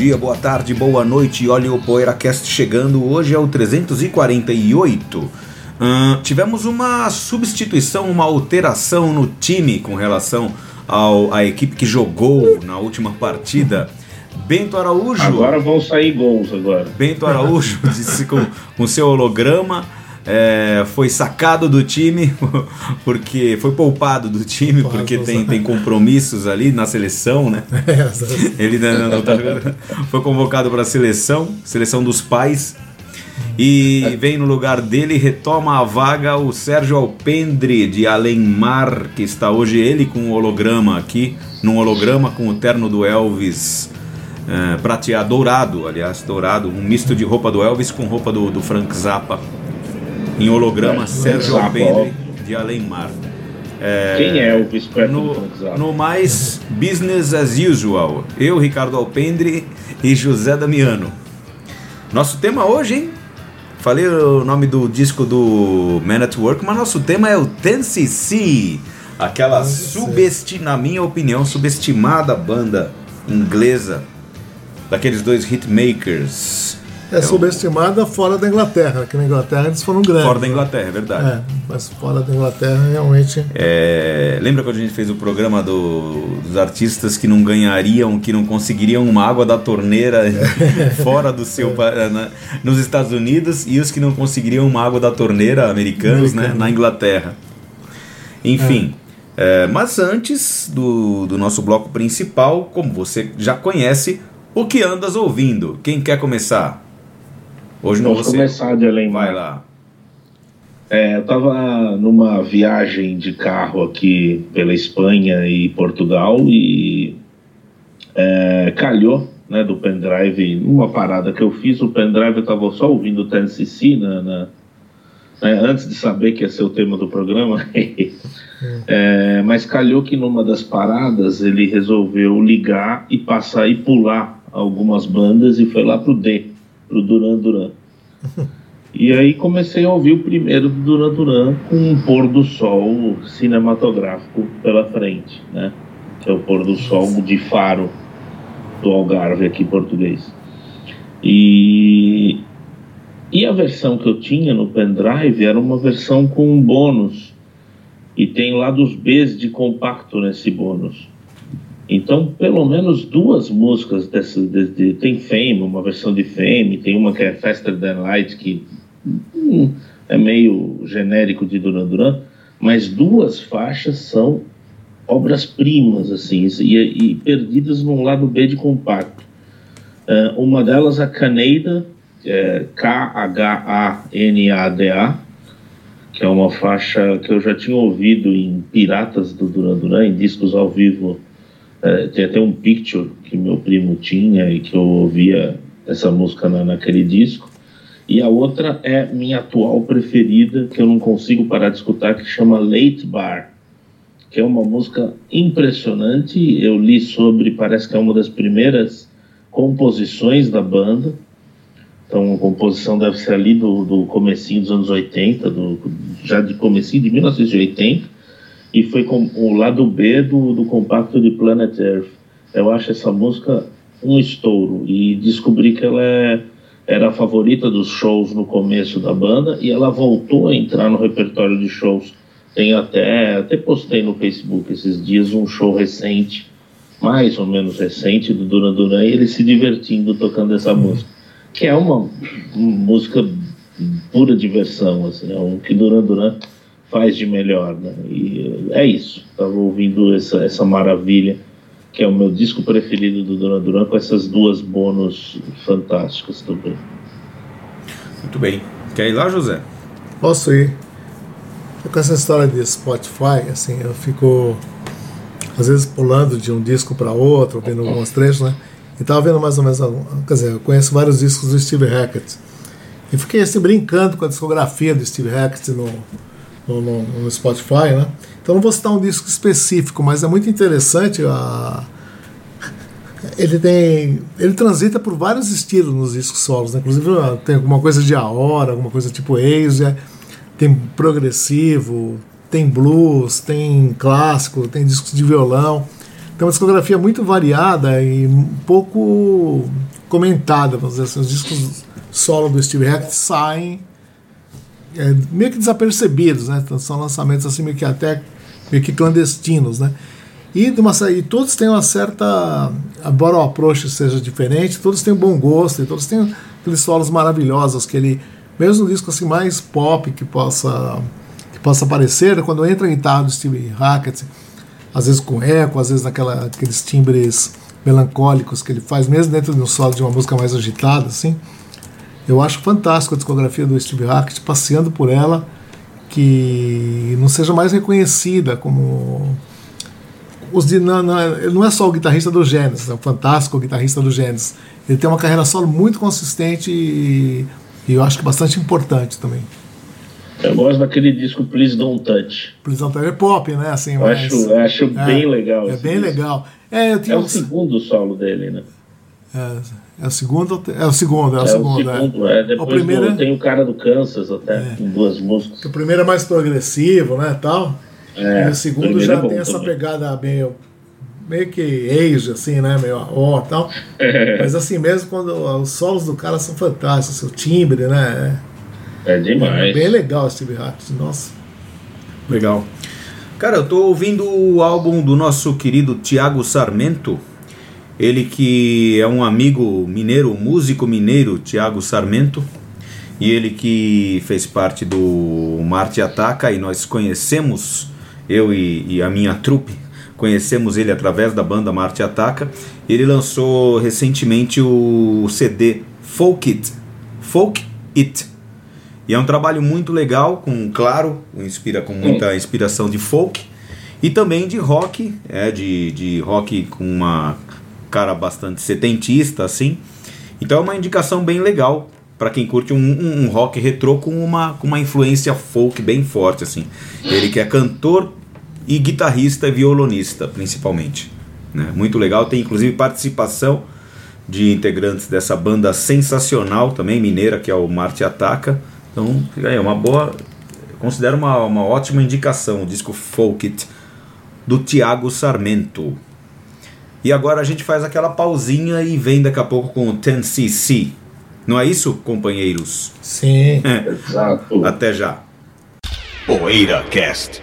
Dia, boa tarde, boa noite. Olha o PoeiraCast chegando. Hoje é o 348. Uh, tivemos uma substituição, uma alteração no time com relação ao, à equipe que jogou na última partida. Bento Araújo. Agora vão sair gols agora. Bento Araújo disse com, com seu holograma é, foi sacado do time, porque foi poupado do time, porque tem, tem compromissos ali na seleção, né? É, Ele não, não tá jogando. Foi convocado para a seleção, seleção dos pais. E vem no lugar dele, retoma a vaga o Sérgio Alpendre de Alemar, que está hoje ele com o holograma aqui, num holograma com o terno do Elvis é, prateado, dourado, aliás, dourado, um misto de roupa do Elvis com roupa do, do Frank Zappa em holograma Sérgio Alpendre de Alemar. É, Quem é o no, no mais business as usual, eu, Ricardo Alpendre e José Damiano. Nosso tema hoje, hein? Falei o nome do disco do Man at Work, mas nosso tema é o 10cc, aquela, na minha opinião, subestimada banda inglesa daqueles dois hitmakers é, é subestimada fora da Inglaterra, que na Inglaterra eles foram grandes. Fora da né? Inglaterra, é verdade. É, mas fora da Inglaterra realmente. É, lembra quando a gente fez o programa do, dos artistas que não ganhariam, que não conseguiriam uma água da torneira é. fora do seu. É. Na, nos Estados Unidos e os que não conseguiriam uma água da torneira americanos, né, na Inglaterra. Enfim. É. mas antes do, do nosso bloco principal, como você já conhece, o que andas ouvindo? Quem quer começar? Hoje Vamos você... começar de além Vai lá. É, eu estava numa viagem de carro aqui pela Espanha e Portugal e é, calhou né, do pendrive, numa parada que eu fiz, o pendrive eu estava só ouvindo o Tennessee na, na né, antes de saber que ia ser o tema do programa, é, mas calhou que numa das paradas ele resolveu ligar e passar e pular algumas bandas e foi lá pro D pro Duran Duran. E aí comecei a ouvir o primeiro do Duran Duran com um pôr do sol cinematográfico pela frente, né? Que é o pôr do sol de faro do Algarve aqui em português. E, e a versão que eu tinha no pendrive era uma versão com um bônus. E tem lá dos Bs de compacto nesse bônus. Então, pelo menos duas músicas dessa, de, de, tem Fame, uma versão de Fame, tem uma que é Faster Than Light, que hum, é meio genérico de Duran Duran, mas duas faixas são obras-primas, assim, e, e, perdidas num lado B de compacto. Uh, uma delas, a Canada, é K-H-A-N-A-D-A, que é uma faixa que eu já tinha ouvido em Piratas do Duran Duran, em discos ao vivo é, tem até um picture que meu primo tinha e que eu ouvia essa música na, naquele disco. E a outra é minha atual preferida, que eu não consigo parar de escutar, que chama Late Bar, que é uma música impressionante. Eu li sobre, parece que é uma das primeiras composições da banda. Então, a composição deve ser ali do, do comecinho dos anos 80, do, já de comecinho de 1980 e foi com o lado B do, do compacto de Planet Earth. Eu acho essa música um estouro e descobri que ela é, era a favorita dos shows no começo da banda e ela voltou a entrar no repertório de shows. Tem até, até postei no Facebook esses dias um show recente, mais ou menos recente, do Duran Duran, e ele se divertindo tocando essa música, que é uma, uma música pura diversão, assim, é um que Duran Duran faz de melhor, né? E é isso. Estava ouvindo essa, essa maravilha, que é o meu disco preferido do Duran Duran, com essas duas bônus fantásticas também. Muito bem. Quer ir lá, José? Posso ir. Com essa história de Spotify, assim, eu fico às vezes pulando de um disco para outro, vendo alguns trechos, né? E tava vendo mais ou menos, quer dizer, eu conheço vários discos do Steve Hackett. E fiquei assim brincando com a discografia do Steve Hackett no, no, no, no Spotify, né? Então não vou citar um disco específico, mas é muito interessante a ele tem ele transita por vários estilos nos discos solos, né? inclusive tem alguma coisa de Aora, alguma coisa tipo Asia, tem progressivo, tem blues, tem clássico, tem discos de violão. Tem uma discografia muito variada e pouco comentada, vamos dizer assim. Os discos solo do Steve Hackett saem é, meio que desapercebidos, né? Então, são lançamentos assim meio que até meio que clandestinos, né? E, de uma, e todos têm uma certa. Embora o approach seja diferente, todos têm um bom gosto, e todos têm aqueles solos maravilhosos que ele. Mesmo disco assim mais pop que possa, que possa aparecer, quando entra a guitarra do Steve Hackett, às vezes com eco, às vezes naquela, aqueles timbres melancólicos que ele faz, mesmo dentro de um solo de uma música mais agitada, assim. Eu acho fantástico a discografia do Steve Hackett, passeando por ela, que não seja mais reconhecida como os de, não, é, não é só o guitarrista do Genesis, é o fantástico guitarrista do Genesis. Ele tem uma carreira solo muito consistente e, e, eu acho que bastante importante também. Eu gosto daquele disco Please Don't Touch. Please Don't Touch é pop, né? Assim, eu mas, acho, acho é, bem legal. É bem disco. legal. É, é o segundo solo dele, né? É, é o segundo, é o segundo, é o é segundo. O segundo é. é. Depois o primeiro, tem o cara do Kansas até, é. com duas músicas. O primeiro é mais progressivo, né, tal. É, e o segundo já é tem essa também. pegada meio, meio que age, assim, né? Meio ó tal. É. Mas assim mesmo, quando os solos do cara são fantásticos, o timbre, né? É demais. É bem legal Steve Hackett, nossa. Legal. Cara, eu tô ouvindo o álbum do nosso querido Tiago Sarmento. Ele que é um amigo mineiro, músico mineiro, Tiago Sarmento. E ele que fez parte do Marte Ataca e nós conhecemos eu e, e a minha trupe conhecemos ele através da banda Marte Ataca. Ele lançou recentemente o CD Folk It. Folk It. E é um trabalho muito legal, com claro, inspira com muita inspiração de folk e também de rock, é de, de rock com uma cara bastante setentista assim. Então é uma indicação bem legal para quem curte um, um, um, rock retrô com uma, com uma influência folk bem forte assim. Ele que é cantor e guitarrista e violonista, principalmente. Né? Muito legal, tem inclusive participação de integrantes dessa banda sensacional também, mineira, que é o Marte Ataca. Então, é uma boa. Considero uma, uma ótima indicação o disco Folk It do Tiago Sarmento. E agora a gente faz aquela pausinha e vem daqui a pouco com o 10cc. Não é isso, companheiros? Sim. É. Exato. Até já. Poeira Cast.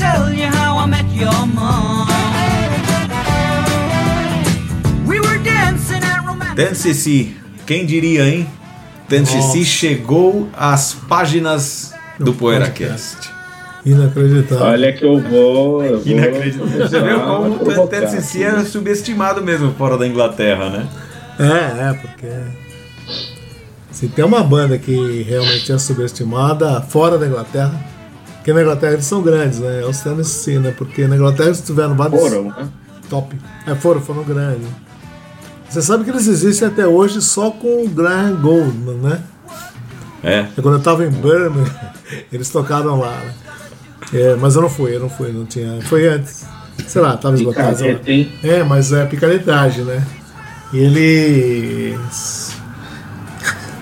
Tell you how I met your mom. We were dancing at romantic... Dance quem diria, hein? Dance chegou às páginas do PoeiraCast. Inacreditável. Olha que eu vou. Eu Inacreditável. Você viu como o Tennessee era subestimado mesmo fora da Inglaterra, né? É, é, porque. Se tem uma banda que realmente é subestimada fora da Inglaterra, porque na Inglaterra eles são grandes, né? É os Tennessee, né? Porque na Inglaterra eles tiveram vários. Foram, né? Top. É, foram, foram grandes. Você sabe que eles existem até hoje só com o Graham Goldman, né? É. Quando eu tava em Birmingham, eles tocaram lá, né? É, mas eu não fui, eu não fui, não tinha. Foi antes. Sei lá, tava esgotado. É, mas é picaretagem, né? E eles.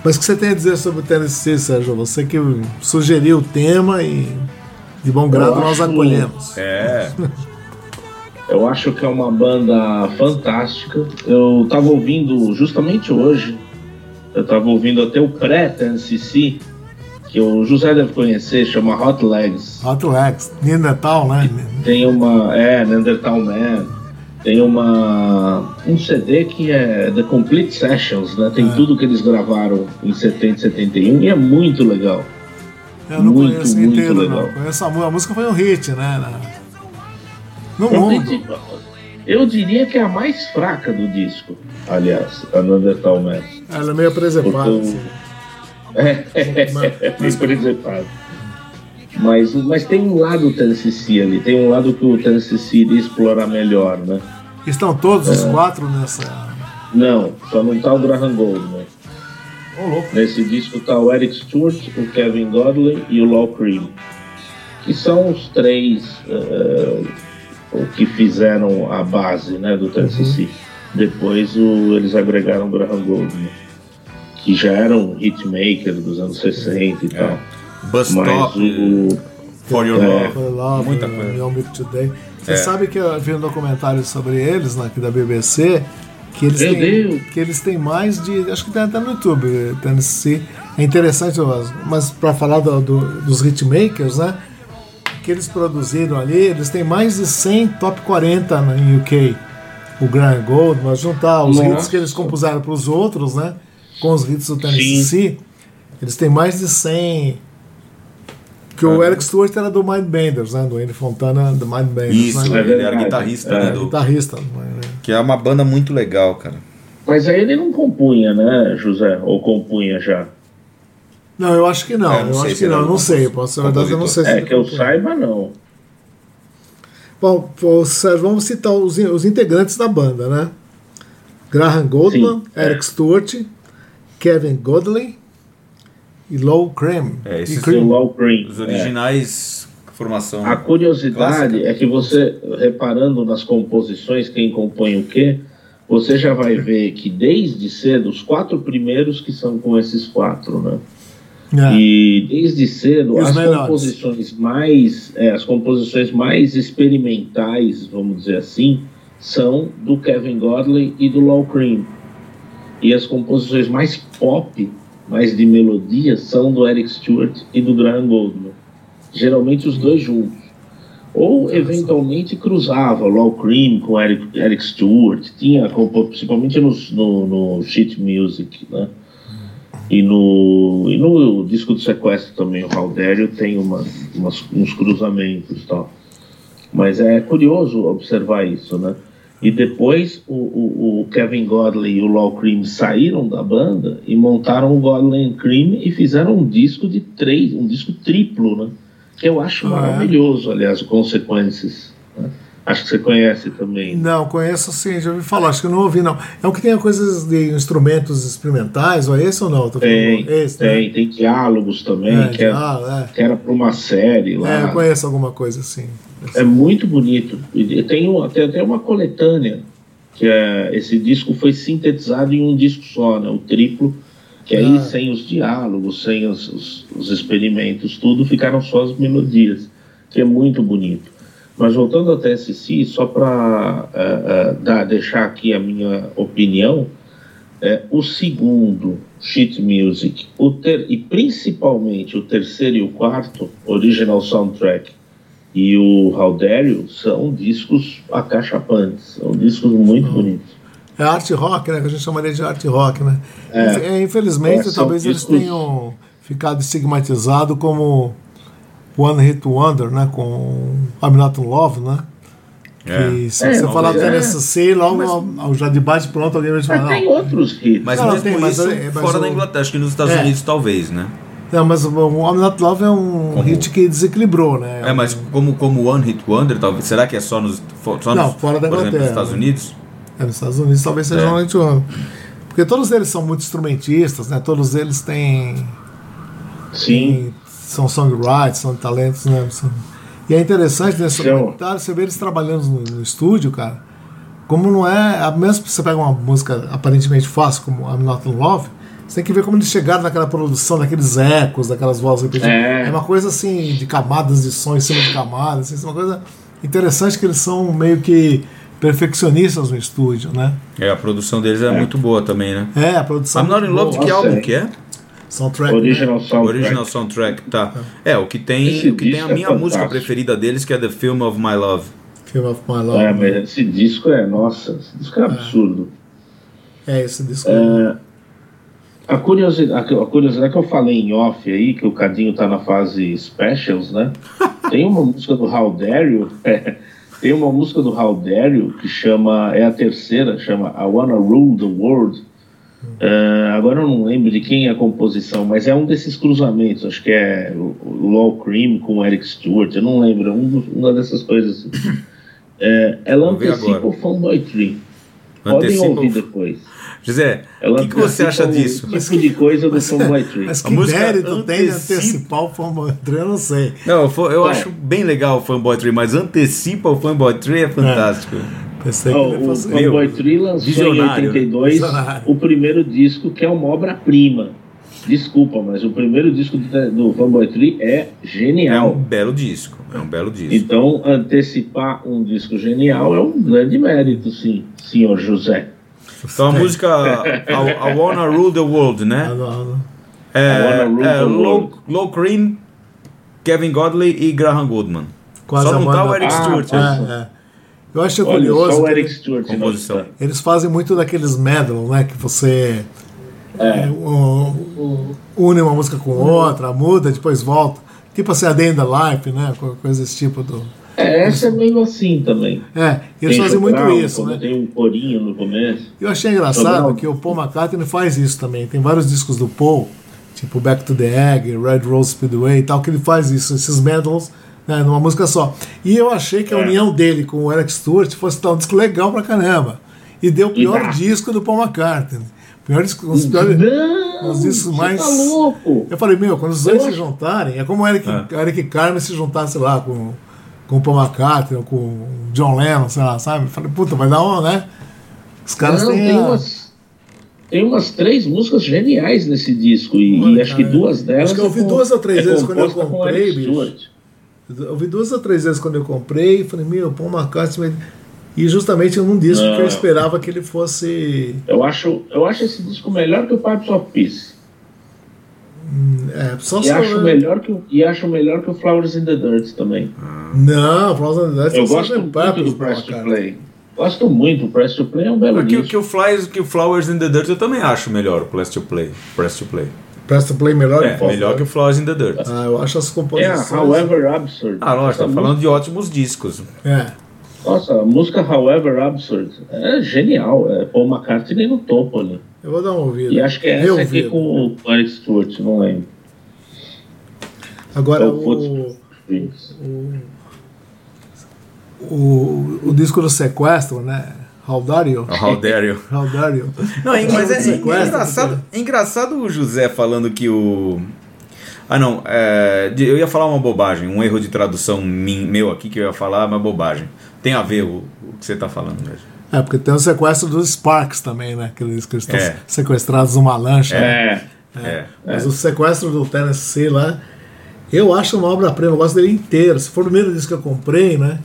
Mas o que você tem a dizer sobre o Tennessee, Sérgio? Você que sugeriu o tema e de bom grado nós acolhemos. É. Eu acho que é uma banda fantástica. Eu tava ouvindo justamente hoje, eu tava ouvindo até o pré-TNCC, que o José deve conhecer, chama Hot Legs. Hot Legs, Neandertal, né? Tem uma. É, Neandertal Man. Tem uma. um CD que é The Complete Sessions, né? Tem É. tudo que eles gravaram em 70 e 71 e é muito legal. Eu não Muito, conheço muito inteiro, legal. não. Conheço a música. A música foi um hit, né? na- No Eu, mundo. eu diria que é a mais fraca do disco, aliás, a Neandertal Man. Ela é meio preservada. Porque assim. o- É, é, bem preservado. Mas, mas tem um lado do TNCC ali, tem um lado que o TNCC iria explorar melhor, né? Estão todos É. os quatro nessa. Não, só não tá o Graham Goldman. Ô, louco. Nesse disco tá o Eric Stewart, o Kevin Godley e o Law Cream, que são os três eh, o que fizeram a base né, do TNCC. Depois o- eles agregaram o Graham Goldman, que já era um hitmaker dos anos 60 e tal. Bus Mas Stop, o, For Your É. Love. For Love, Muita uh, coisa. Today. Você É. sabe que eu vi um documentário sobre eles, né, aqui da BBC, que eles, Meu têm, Deus. que eles têm mais de. Acho que tem até no YouTube, Tennessee. É interessante, mas- mas para falar do- do- dos hitmakers, né? Que eles produziram ali, eles têm mais de 100 top 40 na- em UK. O Graham Goldman, juntar os Nossa. hits que eles compuseram para os outros, né? Com os hits do Tennessee, eles têm mais de 100 que o Eric Stewart era do Mindbenders, né? Do Andy Fontana, do Mindbenders. Isso, né? ele era guitarrista, É. né? do- Guitarrista. que é uma banda muito legal, cara. mas aí ele não compunha, né, José? Ou compunha já? Não, eu acho que não. É, não eu acho que não. não sei. Posso ser verdade, eu não sei se É que eu saiba, não. Bom, vamos citar os, os integrantes da banda, né? Graham Goldman, Sim, é. Eric Stewart, Kevin Godley e Low Cream. É, esses e O Cream. Os é. originais, formação. A curiosidade Clássica. é que você, reparando nas composições, quem compõe o quê, você já vai ver que desde cedo, os quatro primeiros que são com esses quatro, né? É. E desde cedo, E as melhores? composições mais, é, as composições mais experimentais, vamos dizer assim, são do Kevin Godley e do Law Cream. E as composições mais pop, mais de melodia, são do Eric Stewart e do Graham Goldman. Geralmente os dois juntos. Ou eventualmente cruzava Law Cream com Eric, Eric Stewart, tinha principalmente no, no, no sheet music, né? E no, e no disco do sequestro também, o Haldério tem uma, umas, uns cruzamentos e tal. Mas é curioso observar isso, né? E depois o, o, o Kevin Godley e o Law Cream saíram da banda e montaram o Godley and Cream e fizeram um disco de três, um disco triplo, né? Que eu acho Ah, é? maravilhoso, aliás, o Consequences. né? Acho que você conhece também. Não, conheço sim, já ouvi falar, acho que não ouvi, não. É um que tem coisas de instrumentos experimentais, ou é esse ou não? Tem, esse, né? tem, tem diálogos também, É, que, é- ah, que era para uma série é. lá. É, eu conheço alguma coisa assim. É muito bonito. E tem, um- tem até uma coletânea, que é, esse disco foi sintetizado em um disco só, né? O triplo, que aí Ah. sem os diálogos, sem os, os, os experimentos, tudo, ficaram só as melodias, que é muito bonito. Mas voltando ao TSC, só para deixar aqui a minha opinião, é, o segundo, Sheet Music, o ter, e principalmente o terceiro e o quarto, Original Soundtrack, e o Haldério são discos acachapantes, são discos muito bonitos. É art rock, né? Que a gente chamaria de art rock, né? É. É, infelizmente, É, talvez eles discos- tenham ficado estigmatizados como One Hit Wonder, né? Com I'm Not in Love, né? É. Que se É, você mas falar do é. TNCC, logo ao- já de bate pronto alguém vai te Mas falar. tem outros hits. Mas Não, mesmo tem, mas isso, é- mas fora o- da Inglaterra, acho que nos Estados É. Unidos talvez, né? Não, mas o I'm Not Love é um Como- hit que desequilibrou, né? É, mas como, como One Hit Wonder, talvez, será que é só nos, só Não, nos fora da por exemplo, nos Inglaterra. Estados Unidos? É, nos Estados Unidos talvez seja É. um hit wonder. Porque todos eles são muito instrumentistas, né? Todos eles têm Sim, Tem- são songwriters, são talentos, né? São- E é interessante nesse documentário você vê eles trabalhando no, no estúdio, cara. Como não é. Mesmo que você pega uma música aparentemente fácil, como I'm Not in Love, você tem que ver como eles chegaram naquela produção, daqueles ecos, daquelas vozes repetidas. É. uma coisa assim, de camadas de som em cima de camadas, assim, uma coisa Interessante que eles são meio que perfeccionistas no estúdio, né? É, a produção deles é, muito boa também, né? É, a produção. I'm Not in Love, de que álbum é. que é? Soundtrack. Original né? Soundtrack. Original Soundtrack, tá. É, o que tem, Esse o que tem a é minha música fantástico. preferida deles, que é The Film of My Love. Film of My Love. É, mas esse disco é, nossa, esse disco é absurdo. É, esse disco. A curiosidade, a curiosidade que eu falei em off aí, que o Cadinho tá na fase specials, né? Tem uma música do You, é, tem uma música do You que chama, é a terceira, chama I Wanna Rule the World. É, agora eu não lembro de quem é a composição, mas é um desses cruzamentos, acho que é Law Cream com Eric Stewart, eu não lembro, é um uma dessas coisas. É, ela antecipa o Fanboy Tree. Podem Antecipa o- ouvir depois. José, o Ela que, que você acha o disso? Tipo de coisa do Fanboy Tree. Mas A que música mérito tem antecipar o Fanboy Tree, eu não sei. Não, eu, eu É. acho bem legal o Fanboy Tree, mas antecipa o Fanboy Tree é fantástico. Pensei que ele o fosse. Fanboy Tree lançou visionário, em 82 Visionário. o primeiro disco, que é uma obra-prima. Desculpa, mas o primeiro disco do, do Fanboy Tree é É genial. um belo disco. É um belo disco. Então, antecipar um disco genial é um grande mérito, sim, senhor José. Então a música I, I Wanna Rule the World, Ah, né? É, Wanna Rule é the Low, World. Low Cream, Kevin Godley e Graham Goodman. Quase Só não tá o Eric Ah, Stewart. tá. né? É, é. Eu acho Olha, curioso. só o Eric Stewart. não Composição. Eles fazem muito daqueles medal, né? Que você É. um, une uma música com outra, muda, depois volta. Tipo assim, a Day in the Life, né? co- Coisa desse tipo do. É, essa é meio assim também. É, e eles Tem fazem muito isso, quando né? Tem um corinho no começo. Eu achei engraçado que o Paul McCartney faz isso também. Tem vários discos do Paul, tipo Back to the Egg, Red Rose Speedway e tal, que ele faz isso, esses medals, né, numa música só. E eu achei que a É. união dele com o Eric Stewart fosse dar um disco legal pra caramba. E deu o pior disco do Paul McCartney. Pior disco, um dos piores- Não, os discos você mais- tá louco. Eu falei, meu, quando os dois Eu se juntarem, é como o Eric, É. Eric Carmen se juntasse lá com, com o Paul McCartney ou com o John Lennon, sei lá, sabe? Eu falei, puta, vai dar uma, né? Os caras Não, têm tem a- umas, tem umas três músicas geniais nesse disco. E, Olha, e acho que duas delas. acho que eu ouvi é com- duas ou três é vezes quando eu com comprei, Eric bicho. Eu ouvi duas ou três vezes quando eu comprei e falei, meu, Paul McCartney. E justamente num disco Não. que eu esperava que ele fosse. Eu acho, eu acho esse disco melhor que o Pipes of Peace. É, só E acho, melhor que, o- e acho melhor que o Flowers in the Dirt também. Não, Frozen Death Eu só gosto Sgt. muito Pepper's, do Press to. Play. Gosto muito. O Press to Play é um belo Que, disco. que o Flies, que o Flowers in the Dirt eu também acho melhor, o Press to Play. Press to Play. Press to Play melhor É, que melhor que o. Flowers in the Dirt. Ah, eu acho as É, composições. However Absurd. Ah, lógico, tá falando de ótimos discos. É. Nossa, a música However Absurd é genial. É Paul McCartney no topo ali. Eu vou dar uma ouvida. E acho que é essa aqui com o Eric Stewart, não lembro. Agora, É o o, o, o disco do sequestro, né? How Dare You? How dare you? How Dare You? Não, é- mas é, é engraçado, é engraçado o José falando que o. Ah, não, é, eu ia falar uma bobagem, um erro de tradução min- meu aqui que eu ia falar, mas bobagem. Tem a ver o, o que você está falando mesmo. É, porque tem o sequestro dos Sparks também, né? Que eles, que eles estão É. sequestrados numa lancha. né? É, É. Mas o sequestro do Tennessee lá, eu acho uma obra-prima, eu gosto dele inteiro. Se for o primeiro disco que eu comprei, né?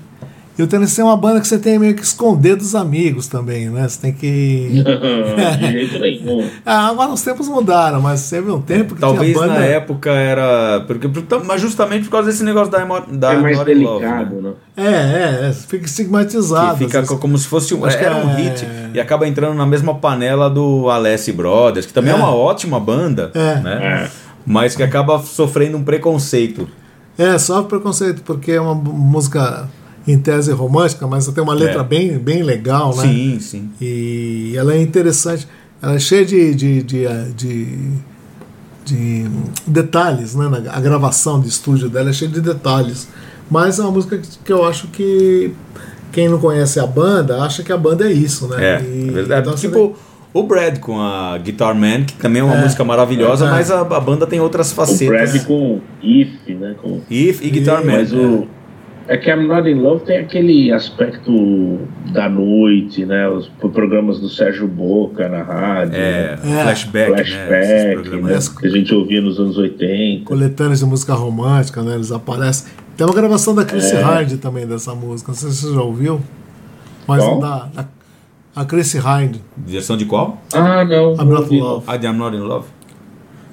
E o Tennessee é uma banda que você tem meio que esconder dos amigos também, né? Você tem que. de jeito nenhum. Ah, agora os tempos mudaram, mas teve um tempo que Talvez tinha banda. na época era. Porque, mas justamente por causa desse negócio da, emo- da É mais Love, delicado, né? né? É, é, é, fica estigmatizado. Que fica como se fosse um, Acho que era um é- hit e acaba entrando na mesma panela do Alessi Brothers, que também é, É. uma ótima banda, É. né? Mas que acaba sofrendo um preconceito. É, só preconceito, porque é uma música em tese romântica, mas tem uma letra É. bem, bem legal, né? Sim, sim. E ela é interessante. Ela é cheia de, de, de, eh, de, de detalhes, né? A gravação de estúdio dela é cheia de detalhes. Mas é uma música que- eu acho que quem não conhece a banda acha que a banda é isso, né? É, E- é verdade. então tipo, o Brad com a Guitar Man, que também é uma É. música maravilhosa, É. mas a, a banda tem outras O facetas. Brad com If, né? Com If e Guitar Ih, Man. Mas o. É que I'm Not in Love tem aquele aspecto da noite, né? Os programas do Sérgio Boca na rádio. É, né? É. flashback, né? Flashback, né? né? Que a gente ouvia nos anos 80. coletâneas de música romântica, né? Eles aparecem. Tem uma gravação da Chris é. Hind também dessa música, não sei se você já ouviu. Mas qual? da, da a Chris Hind. Versão de qual? Ah, não. I'm Not in Love. Ah, de I'm Not in Love.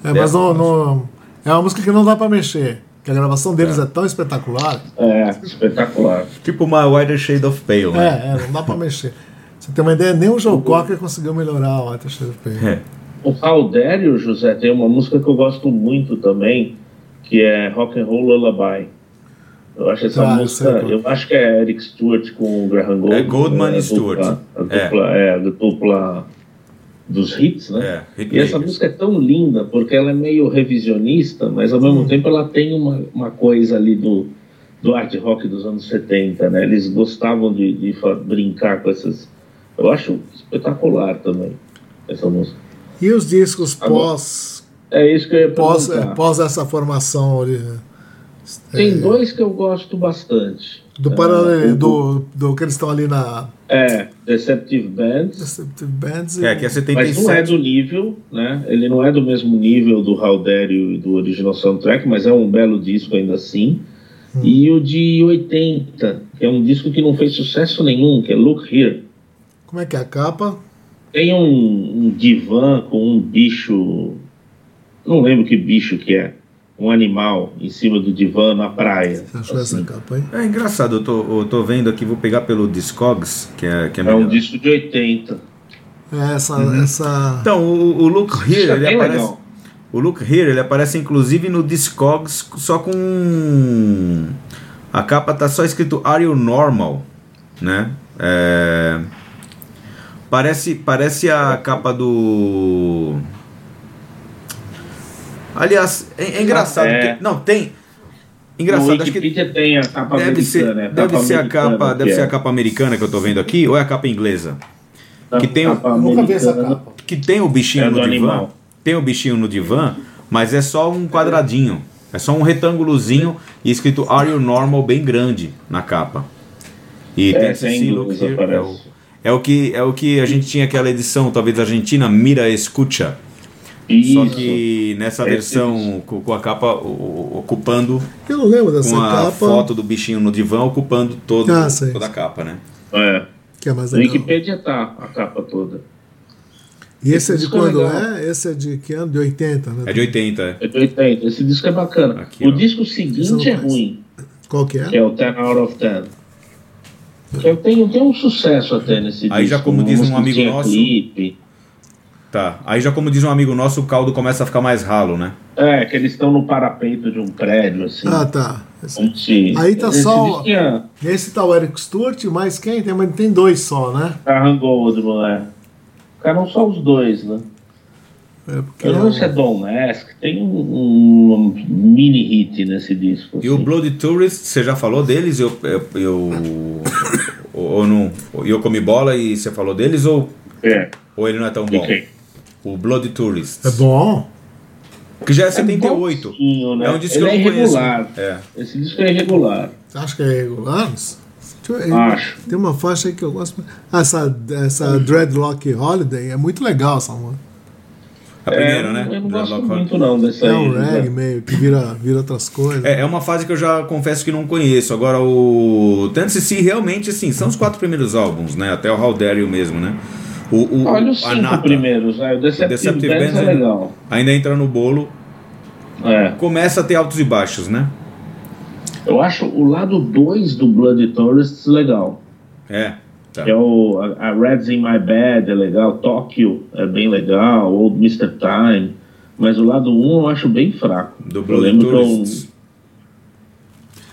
É, mas não, não, é uma música que não dá pra mexer. Que a gravação deles é, é tão espetacular. É, espetacular. Tipo uma Whiter Shade of Pale, né? É, é não dá pra mexer. Você tem uma ideia, nem o Joe Cocker conseguiu melhorar o Whiter Shade of Pale. É. O Caldério, José, tem uma música que eu gosto muito também, que é Rock and Roll Lullaby. Eu acho essa ah, música, eu acho que é Eric Stewart com o Graham Goldman. É Goldman e Stewart. Dupla, a dupla, é. é, a dupla dos hits, né? É, hit e essa música é tão linda porque ela é meio revisionista, mas ao mesmo hum. tempo ela tem uma, uma coisa ali do, do art rock dos anos 70, né? Eles gostavam de, de brincar com essas. Eu acho espetacular também essa música. E os discos pós. É isso que eu ia pós, é, pós essa formação ali. Tem é, dois que eu gosto bastante. Do paralelo, é, do, do que eles estão ali na. É, Deceptive Bands. Deceptive Bands. É, que é 77. Mas não é do nível, né? Ele não é do mesmo nível do Haldério e do original soundtrack, mas é um belo disco ainda assim. Hum. E o de 80, que é um disco que não fez sucesso nenhum, que é Look Here. Como é que é a capa? Tem um, um divã com um bicho. Não lembro que bicho que é um animal em cima do divã na praia. Você achou assim. essa capa aí? É engraçado, eu tô, eu tô vendo aqui, vou pegar pelo Discogs, que é que É, é um disco de 80. É, essa. Uhum. essa... Então, o, o Look Here, ele aparece. Legal. O Look Here, ele aparece inclusive no Discogs só com. A capa tá só escrito Are You Normal? Né? É... Parece, parece a capa do. Aliás, é, é engraçado. É. Porque, não, tem. Engraçado, acho que tem a capa deve ser, né? deve ser a capa, deve ser a capa americana que eu tô vendo aqui ou é a capa inglesa? que tem o, nunca vi essa capa. Que tem o bichinho é no divã. Animal. Tem o bichinho no divã, mas é só um quadradinho. É só um retângulozinho e escrito Are You Normal bem grande na capa. E é, tem esse é o, é o que é o que a gente tinha aquela edição, talvez argentina, Mira Escucha isso. Só que nessa versão com, com, a capa ocupando. Eu não lembro dessa com a foto do bichinho no divã ocupando todo, ah, toda a capa, né? É. Que é mais legal. No Wikipedia tá a capa toda. E esse, esse é de é quando é, é? Esse é de que ano? De 80, né? É de 80, é. É de 80. Esse disco é bacana. Aqui, o ó. disco seguinte é ruim. Qual que é? Que é o 10 out of 10. Eu tenho, tenho um sucesso até nesse Aí disco. já como diz um amigo nosso. Clipe. Tá. Aí já como diz um amigo nosso, o caldo começa a ficar mais ralo, né? É, que eles estão no parapeito de um prédio, assim. Ah, tá. Aí tá só. Tinha... Esse tá o Eric Stewart, mas quem tem? Mas tem dois só, né? Aaron Goldman, é. Ficaram só os dois, né? É porque eu não sei se é Don Mask, tem um, um, mini hit nesse disco. E o assim. Blood Tourist, você já falou deles? Eu, eu, eu ou não? Eu comi bola e você falou deles ou? É. Ou ele não é tão bom? Okay. O Blood Tourist. É bom. Que já é, é 78. Né? É um disco Ele que eu é irregular. É. Esse disco é irregular. Acha que é irregular? Acho. Tem uma faixa aí que eu gosto. Ah, essa, essa Dreadlock Holiday é muito legal essa música. A primeira, é, né? Eu não gosto muito não dessa É um reggae né? meio que vira, vira outras coisas. É, é uma fase que eu já confesso que não conheço. Agora o Tennessee realmente assim, são os quatro primeiros álbuns, né? Até o How Dare You mesmo, né? O, o, Olha os cinco Nata, primeiros, né? o Deceptive, Deceptive é legal. Ainda entra no bolo. É. Começa a ter altos e baixos, né? Eu acho o lado 2 do Blood Tourists legal. É. Tá. Que é o a, a Reds in My Bed é legal, Tóquio é bem legal, Old Mr. Time. Mas o lado 1 um eu acho bem fraco. Do Blood eu lembro Tourists.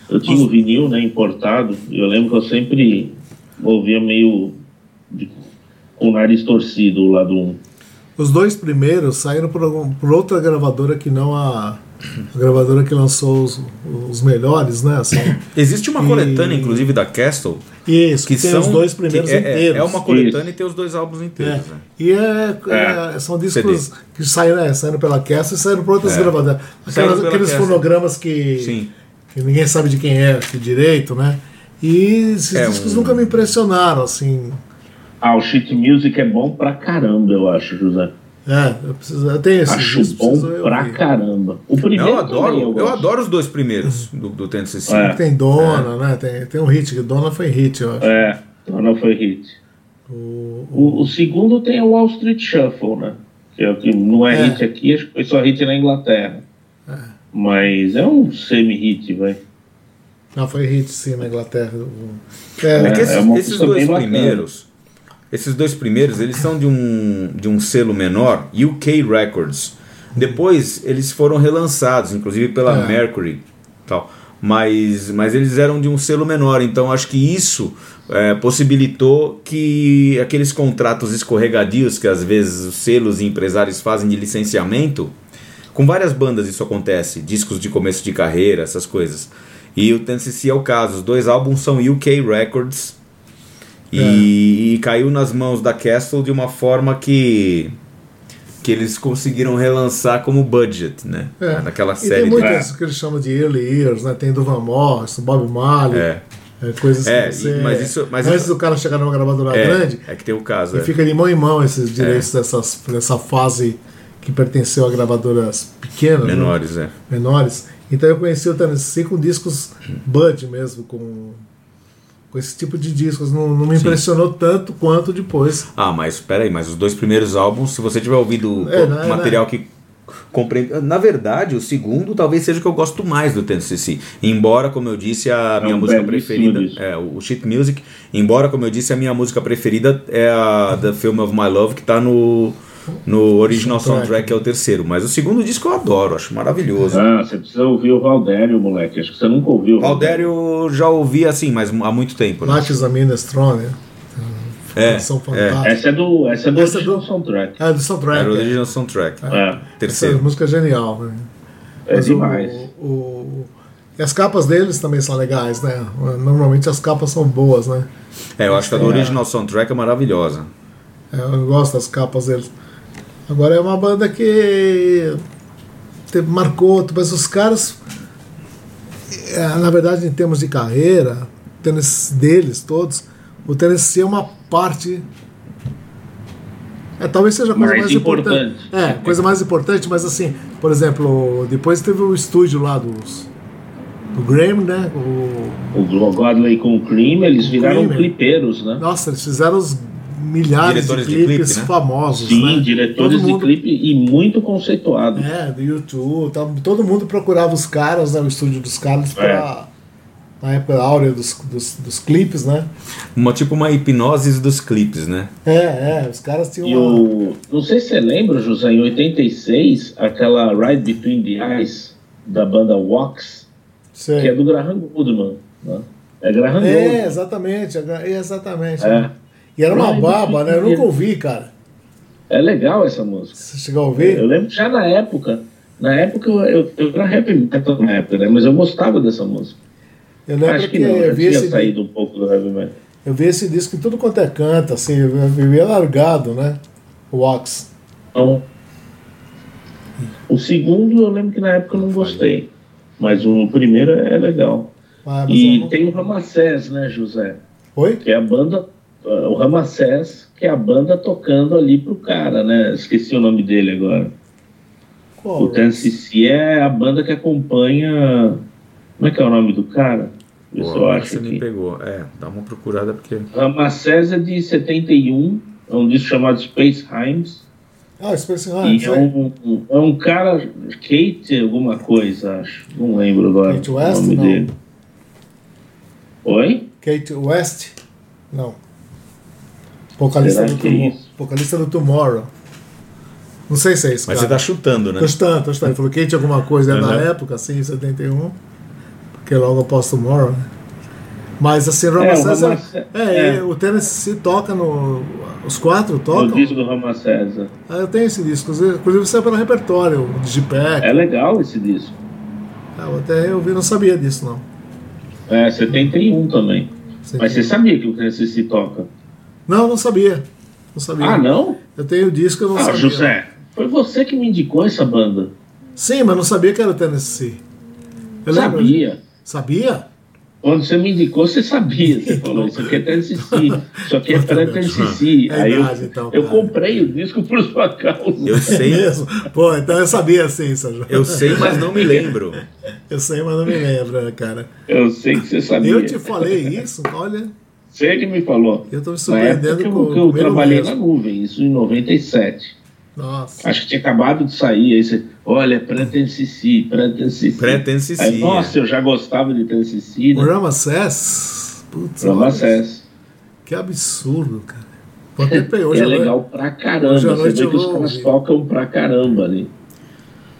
que eu, eu tinha o vinil né, importado e eu lembro que eu sempre ouvia meio de com o nariz torcido, o lado 1. Os dois primeiros saíram por, por outra gravadora que não a, a gravadora que lançou os, os melhores, né? Assim. Existe uma coletânea, e... inclusive, da Castle. Isso, que, que tem são, os dois primeiros é, inteiros. É uma coletânea Isso. e tem os dois álbuns inteiros. É. Né? E é, é, é são discos CD. que saíram, é, saíram pela Castle e saíram por outras gravadoras. Aquelas, aqueles Castle. fonogramas que, que ninguém sabe de quem é direito, né? E esses discos um... nunca me impressionaram, assim. Ah, o sheet music é bom pra caramba, eu acho, José. É, eu, preciso, eu tenho esse Acho disco, bom eu pra ouvir. caramba. O primeiro Eu adoro, também eu, gosto. adoro os dois primeiros do, do Tennessee City. É. Tem Dona, né? Tem, tem um hit, que Dona foi hit, eu acho. É, não foi hit. O, o- O, o segundo tem o Wall Street Shuffle, né? Que, é o que não é, É. hit aqui, acho que foi só hit na Inglaterra. Mas é um semi-hit, vai. não, foi hit sim na Inglaterra. É, É que É, esses, é esses dois bem bacana. Esses dois primeiros, eles são de um, de um selo menor, UK Records. Depois eles foram relançados, inclusive pela É. Mercury, tal. Mas, mas eles eram de um selo menor, então acho que isso é, possibilitou que aqueles contratos escorregadios que às vezes os selos e empresários fazem de licenciamento, com várias bandas isso acontece, discos de começo de carreira, essas coisas. E o Tennessee é o caso, os dois álbuns são UK Records e, e caiu nas mãos da Castle de uma forma que que eles conseguiram relançar como budget, né? É. Naquela E série tem de muitas que eles chamam de early years, né? Tem do Van Morrison, Bob Marley, É. é, coisas É, que você, e- mas isso- mas antes isso- do cara chegar numa gravadora É, grande, é que tem o caso. e é. fica de mão em mão esses direitos dessas, dessa fase que pertenceu a gravadoras pequenas, né? Menores, é. menores. Então eu conheci o Tennessee com discos Bud mesmo, com, com esse tipo de discos. Não, não me impressionou tanto quanto depois. Ah, mas peraí, mas os dois primeiros álbuns, se você tiver ouvido É, o né, material que compreende. Na verdade, o segundo talvez seja o que eu gosto mais do Tennessee. Embora, como eu disse, a minha um música preferida é o Sheet Music. Embora, como eu disse, a minha música preferida é a The Film of My Love, que tá no, no original Soundtrack. é o terceiro. Mas o segundo disco eu adoro, acho maravilhoso. Ah, você precisa ouvir o Valdério, moleque. Acho que você nunca ouviu. Valdério já ouvi assim, mas há muito tempo. Né? Lattes a Minestrone, É, são é. fantásticos. Essa é do, essa é do Essa é do- original soundtrack. É, do soundtrack. Era o é. original soundtrack. É, Essa Terceiro. música é genial, né? é Mas demais. O, o- e as capas deles também são legais, né? Normalmente as capas são boas, né? É, eu acho que a do original soundtrack é maravilhosa. É, Eu gosto das capas deles. Agora é uma banda que te- marcou, mas os caras, é, na verdade, em termos de carreira, tênis deles todos, o Tennessee é uma parte. É, talvez seja a coisa Mais mais, importante. importante. É, coisa mais importante, mas assim, por exemplo, depois teve o estúdio lá dos. Do Graham, né? O, O Godley com o Cream, eles viraram Cream, é. clipeiros, né? nossa, eles fizeram os milhares Diretores de de clipe, clipes né? famosos. Sim, né? diretores mundo- de clipe e muito conceituados. É, do YouTube. Tá, todo mundo procurava os caras, né, o estúdio dos caras, É. pra, na época áurea dos, dos, dos clipes, né? Uma, tipo uma hipnose dos clipes, né? É, é, os caras tinham E uma. o. Não sei se você lembra, José, em 86, aquela Ride Between the Eyes da banda Wax, que é do Graham Goodman. Né? É Graham É, Goodman. exatamente, é, exatamente. É. E era uma Right baba, né? Eu nunca ouvi, cara. É legal essa música. Você chegou a ouvir? Eu lembro que já na época. Na época eu, eu, eu era heavy metal na época, né? Mas eu gostava dessa música. Eu lembro Acho que que não, eu vi, tinha esse, saído um pouco do heavy metal. eu vi esse disco em tudo quanto é canto, assim, eu vivia largado, né? O Wax. Então, o segundo eu lembro que na época eu não gostei. Mas o primeiro é legal. Ah, E não- tem o Ramacés, né, José? Oi? Que é a banda. Uh, O Ramacés, que é a banda tocando ali pro cara, né? Esqueci o nome dele agora. Qual? O TNCC é a banda que acompanha. Como é que é o nome do cara? Eu agora acho você me pegou. É, dá uma procurada porque. Ramacés é de 71, é um disco chamado Space Himes. Ah, Space e Hands, é um, um- é um cara, Kate alguma coisa, acho. Não lembro agora Kate West, o nome não. dele. Oi? Kate West? Não. Vocalista do, que é Tomorrow. isso? Vocalista do Tomorrow. Não sei se é esse Mas você tá chutando, né? Tô chutando, tô chutando. Ele falou Kate alguma coisa é Uhum. época, assim, em 71. Porque logo após Tomorrow, né? Mas assim, É, o Ramacés é, Ramacés- é, é. o Tennessee toca no. Os quatro O tocam. disco do Ramacés. é. Ah, eu tenho esse disco. Inclusive saiu pelo repertório, o Digipack. É legal esse disco. Ah, eu até eu vi, não sabia disso, não. É, 71 também. Mas você sabia que o TNCC toca? Não, não sabia. Não sabia. Ah, não? Eu tenho o disco, eu não Ah, sabia. José, foi você que me indicou essa banda. Sim, mas não sabia que era o Tennessee. Eu lembro- Sabia. Sabia? quando você me indicou, você sabia. Você falou, isso aqui é TNCC, isso aqui é pré-TNCC. É Aí eu, então, eu comprei o disco por sua causa. Eu sei, Mesmo? Pô, então eu sabia assim, Sérgio. eu sei, mas não me lembro. Eu sei, mas não me lembro, cara. Eu sei que você sabia. Eu te falei isso, olha, Você que me falou. eu tô me surpreendendo que eu, com que eu trabalhei mesmo. na nuvem, isso em 97. Nossa. Acho que tinha acabado de sair. Aí você, olha, pré-TNCC, pré-TNCC. Pré-TNCC, Aí, Nossa, eu já gostava de TNCC, O né? Ramacés, putz, acesso. que absurdo, cara. Pode ter pego hoje é noite- legal pra caramba. hoje Você vê que os caras ouvir. tocam pra caramba ali.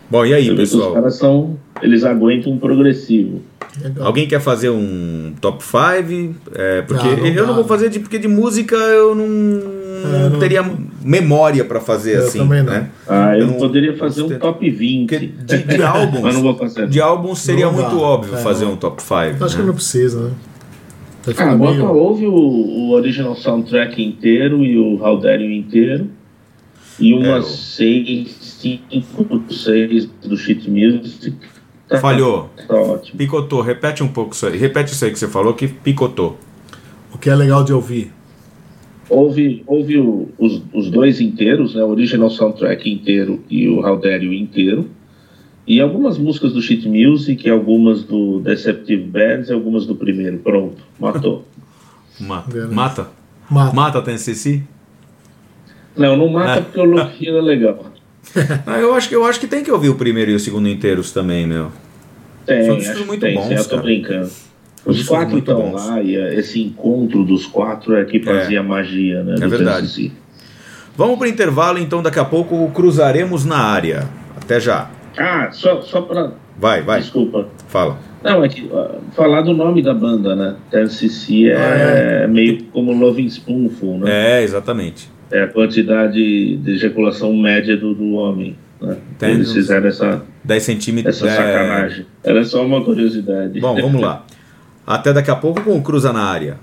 Bom, e aí, Você que os pessoal? caras são. Eles aguentam um progressivo. Legal. Alguém quer fazer um top 5? É, porque Ah, não eu dá. não vou fazer de porque de música eu não, É, não- teria memória pra fazer Eu assim, também não. né? Ah, eu, Eu não- poderia fazer um top 20. Porque de, de álbuns, Mas não vou fazer. de álbuns seria Não dá. muito óbvio É, fazer não. um top 5. Acho que não precisa, né? Ah, bota, meio- ouve o, o original soundtrack inteiro e o You inteiro. E umas É, o- seis, cinco, seis do Cheat Music. Tá- Falhou. Tá ótimo. Picotou, repete um pouco isso aí. Repete isso aí que você falou que picotou. O que é legal de ouvir. Houve, houve o- os, os dois inteiros, né? O original soundtrack inteiro e o You inteiro. E algumas músicas do Cheat Music, algumas do Deceptive Bands e algumas do primeiro. Pronto, matou. Mata. Mata? Mata. Mata TNCC? Não, não mata porque o Loquinho é legal. Ah, eu, acho, que- eu acho que tem que ouvir o primeiro e o segundo inteiros também, meu. Tem, São acho muito tem, bons, sim, eu tô brincando. Os discos quatro estão bons. lá e eh, esse encontro dos quatro é que fazia magia, né? É verdade. Vamos pro intervalo, então daqui a pouco cruzaremos na área. Até já. Ah, só, só pra. Vai, vai, Desculpa. fala. Não, é que ah, falar do nome da banda, né? TNCC é, Ah, é. meio como Loving Spoonful, né? É, exatamente. É a quantidade de ejaculação média do, do homem. Né? Eles fizeram essa, 10 centímetros. essa é... sacanagem. Era só uma curiosidade. Bom, vamos lá. Até daqui a pouco com o Cruza na área.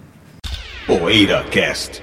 PoeiraCast.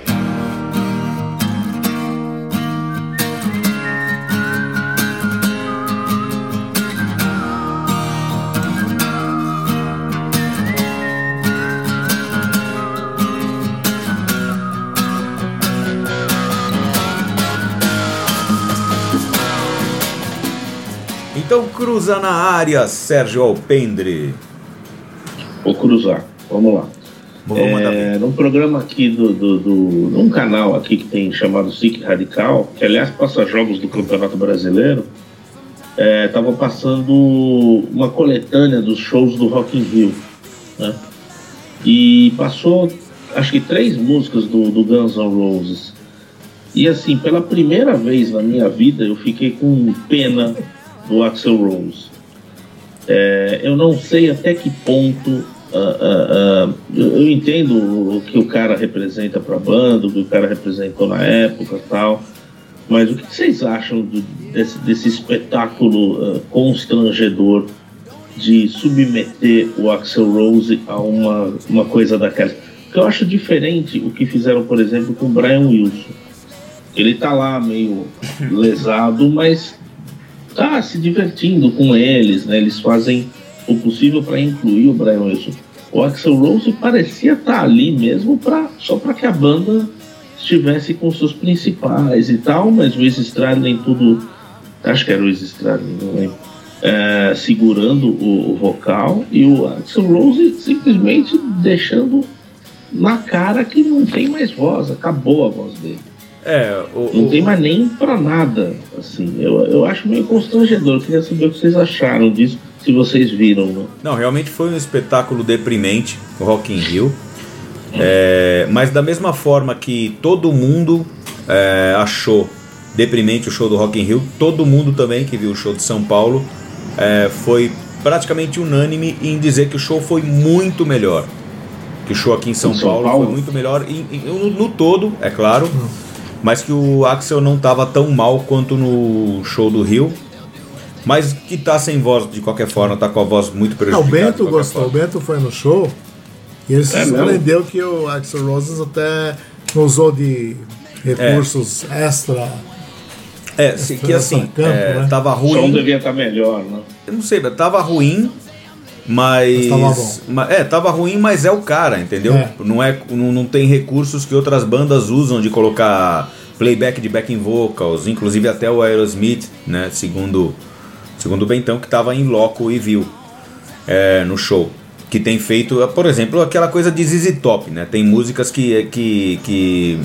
Então cruza na área, Sérgio Alpendre. Vou cruzar. Vamos lá. Mandar É, num programa aqui do, do, do. num canal aqui que tem chamado SIC Radical, que aliás passa jogos do Campeonato Brasileiro, estava passando uma coletânea dos shows do Rock in Rio. Né? E passou acho que três músicas do, do Guns N' Roses. E assim, pela primeira vez na minha vida eu fiquei com pena do Axel Rose. É, eu não sei até que ponto ah, ah, ah, eu, entendo o que o cara representa para a banda, o que o cara representou na época tal, mas o que vocês acham do- desse, desse espetáculo ah, constrangedor de submeter o Axel Rose a uma, uma coisa daquela? Porque eu acho diferente o que fizeram, por exemplo, com o Brian Wilson. Ele tá lá meio lesado, mas tá se divertindo com eles, né? Eles fazem o possível para incluir o Brian Wilson. O Axel Rose parecia estar ali mesmo pra, só para que a banda estivesse com seus principais e tal, mas o Izzy Stradlin tudo, acho que era o Izzy Stradlin, não lembro, é, segurando o, o vocal e o Axel Rose simplesmente deixando na cara que não tem mais voz, acabou a voz dele. É, o, Não tem mais nem pra nada, assim. Eu, eu acho meio constrangedor. Eu queria saber o que vocês acharam disso, se vocês viram, né? Não, realmente foi um espetáculo deprimente, o Rock in Rio. É, mas da mesma forma que todo mundo é, achou deprimente o show do Rock in Rio, todo mundo também que viu o show de São Paulo é, foi praticamente unânime em dizer que o show foi muito melhor. Que o show aqui em São, São Paulo, Paulo, foi muito melhor, e, e, no, no, todo, é claro, hum. Mas que o Axel não estava tão mal quanto no show do Rio. Mas que tá sem voz de qualquer forma, tá com a voz muito prejudicada. Não, o Bento gostou, forma. o Bento foi no show e ele se é surpreendeu que o Axel Roses até usou de recursos é. extra. É, extra que assim, campo, é, né? tava ruim. O som devia estar tá melhor, né? Eu não sei, tava ruim, mas. mas tava é, tava ruim, mas é o cara, entendeu? É. Não, é, não, não tem recursos que outras bandas usam de colocar playback de backing vocals, inclusive até o Aerosmith, né? Segundo, segundo o Bentão, que tava em loco e viu é, no show que tem feito, por exemplo, aquela coisa de ZZ Top, né? Tem músicas que, que, que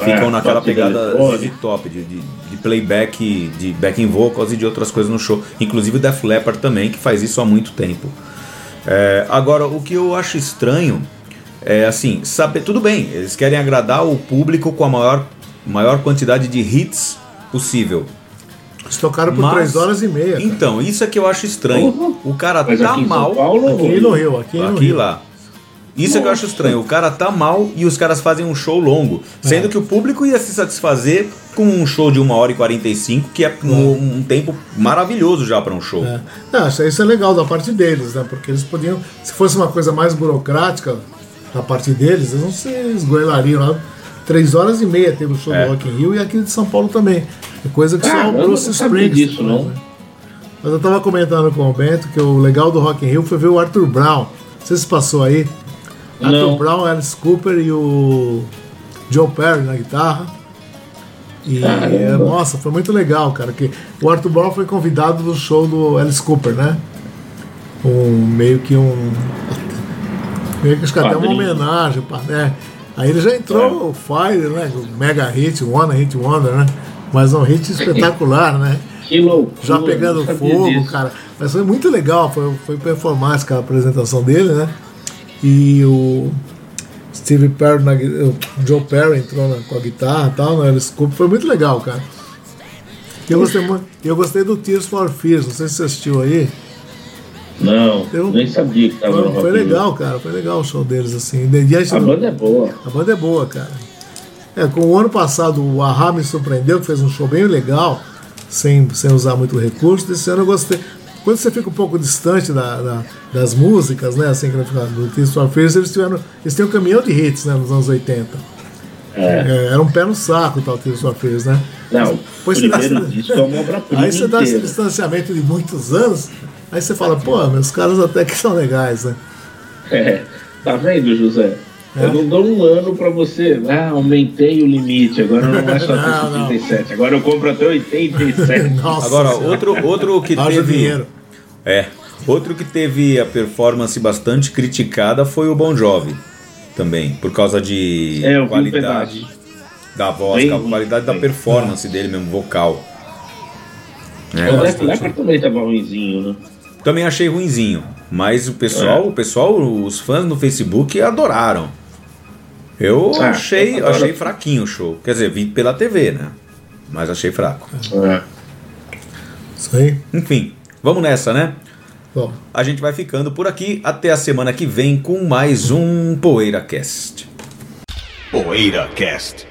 ficam é, naquela pegada ZZ Top, de, de, de, playback, de backing vocals e de outras coisas no show. Inclusive o Def Leppard também, que faz isso há muito tempo. É, agora, o que eu acho estranho é assim, saber, tudo bem, eles querem agradar o público com a maior, maior quantidade de hits possível. Eles tocaram por Mas, 3 horas e meia. Cara. Então, isso é que eu acho estranho. Uhum. O cara Mas tá mal. Paulo, aqui no Rio, aqui, aqui Rio. lá. Isso é que eu acho estranho. O cara tá mal e os caras fazem um show longo. Sendo é. que o público ia se satisfazer com um show de 1 hora e 45, que é um, um tempo maravilhoso já para um show. É. Não, isso é legal da parte deles, né? Porque eles podiam. Se fosse uma coisa mais burocrática da parte deles, eles não se esgoelariam lá. Três horas e meia teve o show é. do Rock in Rio e aqui de São Paulo também. É coisa que ah, só o Bruce Springs. Disso, não. Né? Mas eu tava comentando com o Bento que o legal do Rock in Rio foi ver o Arthur Brown. Não sei se passou aí. Não. Arthur Brown, Alice Cooper e o Joe Perry na guitarra. E é, nossa, foi muito legal, cara. Que o Arthur Brown foi convidado do show do Alice Cooper, né? Um, meio que um. Meio que acho que até uma homenagem, né? Aí ele já entrou é. o Fire, né? O Mega Hit, One Hit Wonder, né? Mas um hit espetacular, né? Que loucura, Já pegando fogo, disso. cara. Mas foi muito legal, foi, foi performática a apresentação dele, né? E o Steve Perry, na, o Joe Perry entrou na, com a guitarra e tal, Alice Cooper. Foi muito legal, cara. Eu gostei, eu gostei do Tears for Fears, não sei se você assistiu aí. Não, eu, nem sabia que tava Foi, foi legal, cara, foi legal o show deles, assim. a banda é boa. A banda é boa, cara. É, com o ano passado o Ahá me surpreendeu, que fez um show bem legal, sem, sem usar muito recurso. Desse ano eu gostei. Quando você fica um pouco distante da, da, das músicas, né? Assim, do Tears for Fears, eles tiveram. Eles têm um caminhão de hits né, nos anos 80. É. É, era um pé no saco tal Tears for Fears, né? Não, pois primeiro dá, disco é Aí você dá esse distanciamento de muitos anos, aí você fala, pô, meus caras até que são legais, né? É, tá vendo, José? É. Eu não dou um ano para você. Ah, aumentei o limite, agora não é só até 77, agora eu compro até 87. Nossa agora, outro, outro que Haja teve. Dinheiro. É. Outro que teve a performance bastante criticada foi o Bon Jovi. Também, por causa de é, qualidade da voz, Bem, qualidade da performance dele mesmo, vocal. É, o Black Leopard também tava ruimzinho, né? Também achei ruimzinho. Mas o pessoal, é. o pessoal, os fãs no Facebook adoraram. Eu ah, achei, eu achei fraquinho o show. Quer dizer, vi pela TV, né? Mas achei fraco. É. Isso aí. Enfim, vamos nessa, né? Bom. A gente vai ficando por aqui. Até a semana que vem com mais um PoeiraCast. PoeiraCast.